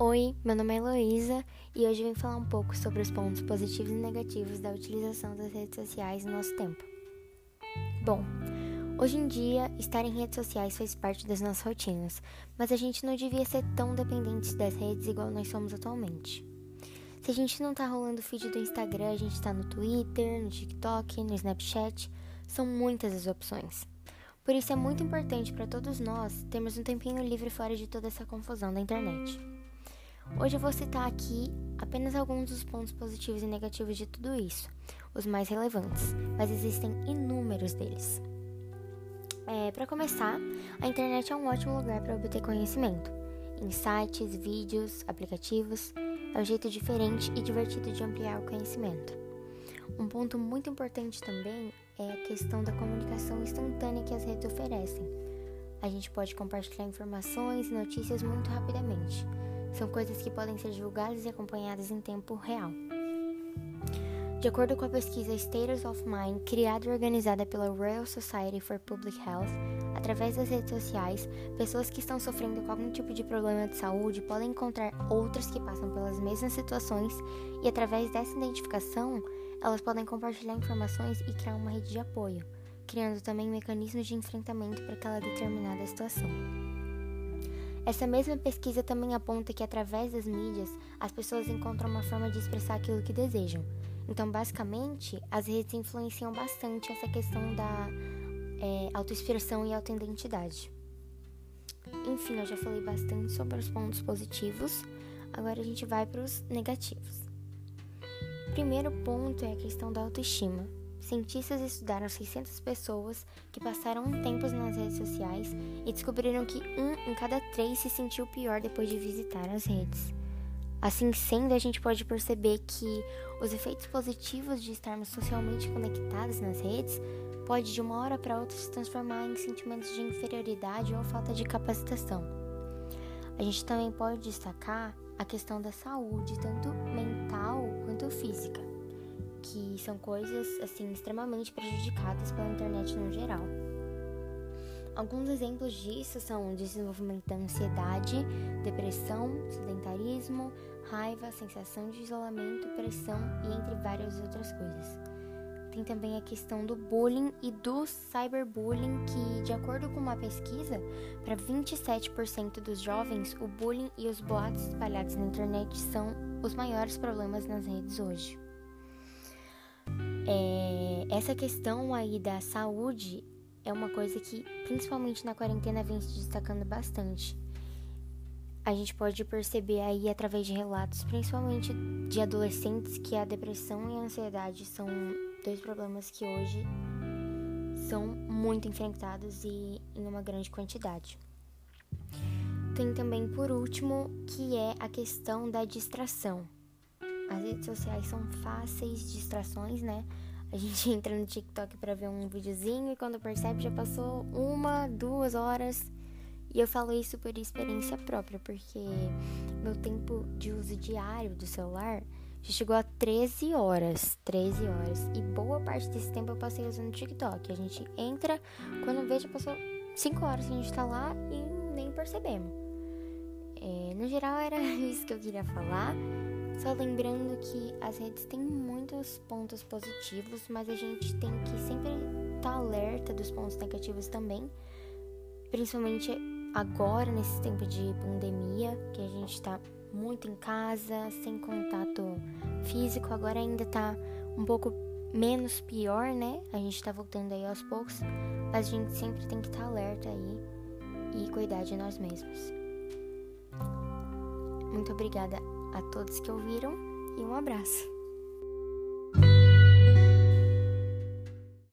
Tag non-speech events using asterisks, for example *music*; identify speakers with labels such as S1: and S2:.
S1: Oi, meu nome é Heloísa e hoje vim falar um pouco sobre os pontos positivos e negativos da utilização das redes sociais no nosso tempo. Bom, hoje em dia, estar em redes sociais faz parte das nossas rotinas, mas a gente não devia ser tão dependente das redes igual nós somos atualmente. Se a gente não tá rolando o feed do Instagram, a gente tá no Twitter, no TikTok, no Snapchat, são muitas as opções. Por isso é muito importante para todos nós termos um tempinho livre fora de toda essa confusão da internet. Hoje eu vou citar aqui apenas alguns dos pontos positivos e negativos de tudo isso, os mais relevantes, mas existem inúmeros deles. É, para começar, a internet é um ótimo lugar para obter conhecimento. Em sites, vídeos, aplicativos, é um jeito diferente e divertido de ampliar o conhecimento. Um ponto muito importante também é a questão da comunicação instantânea que as redes oferecem. A gente pode compartilhar informações e notícias muito rapidamente são coisas que podem ser divulgadas e acompanhadas em tempo real. De acordo com a pesquisa Status of Mind, criada e organizada pela Royal Society for Public Health, através das redes sociais, pessoas que estão sofrendo com algum tipo de problema de saúde podem encontrar outras que passam pelas mesmas situações e, através dessa identificação, elas podem compartilhar informações e criar uma rede de apoio, criando também mecanismos de enfrentamento para aquela determinada situação. Essa mesma pesquisa também aponta que através das mídias as pessoas encontram uma forma de expressar aquilo que desejam. Então, basicamente, as redes influenciam bastante essa questão da é, autoexpressão e autoidentidade. Enfim, eu já falei bastante sobre os pontos positivos, agora a gente vai para os negativos. Primeiro ponto é a questão da autoestima. Cientistas estudaram 600 pessoas que passaram um tempo nas redes sociais e descobriram que um em cada três se sentiu pior depois de visitar as redes. Assim sendo, a gente pode perceber que os efeitos positivos de estarmos socialmente conectados nas redes pode de uma hora para outra se transformar em sentimentos de inferioridade ou falta de capacitação. A gente também pode destacar a questão da saúde, tanto mental quanto física que são coisas assim extremamente prejudicadas pela internet no geral. Alguns exemplos disso são o desenvolvimento da ansiedade, depressão, sedentarismo, raiva, sensação de isolamento, pressão e entre várias outras coisas. Tem também a questão do bullying e do cyberbullying, que, de acordo com uma pesquisa, para 27% dos jovens, o bullying e os boatos espalhados na internet são os maiores problemas nas redes hoje. É, essa questão aí da saúde é uma coisa que, principalmente na quarentena, vem se destacando bastante. A gente pode perceber aí através de relatos, principalmente de adolescentes, que a depressão e a ansiedade são dois problemas que hoje são muito enfrentados e em uma grande quantidade. Tem também, por último, que é a questão da distração. As redes sociais são fáceis distrações, né? A gente *laughs* entra no TikTok para ver um videozinho e quando percebe já passou uma, duas horas. E eu falo isso por experiência própria, porque meu tempo de uso diário do celular já chegou a 13 horas. 13 horas. E boa parte desse tempo eu passei usando TikTok. A gente entra, quando vê, já passou 5 horas que a gente tá lá e nem percebemos. É, no geral, era *laughs* isso que eu queria falar. Só lembrando que as redes têm muitos pontos positivos, mas a gente tem que sempre estar tá alerta dos pontos negativos também, principalmente agora, nesse tempo de pandemia, que a gente está muito em casa, sem contato físico, agora ainda tá um pouco menos pior, né? A gente tá voltando aí aos poucos, mas a gente sempre tem que estar tá alerta aí e cuidar de nós mesmos. Muito obrigada a todos que ouviram e um abraço.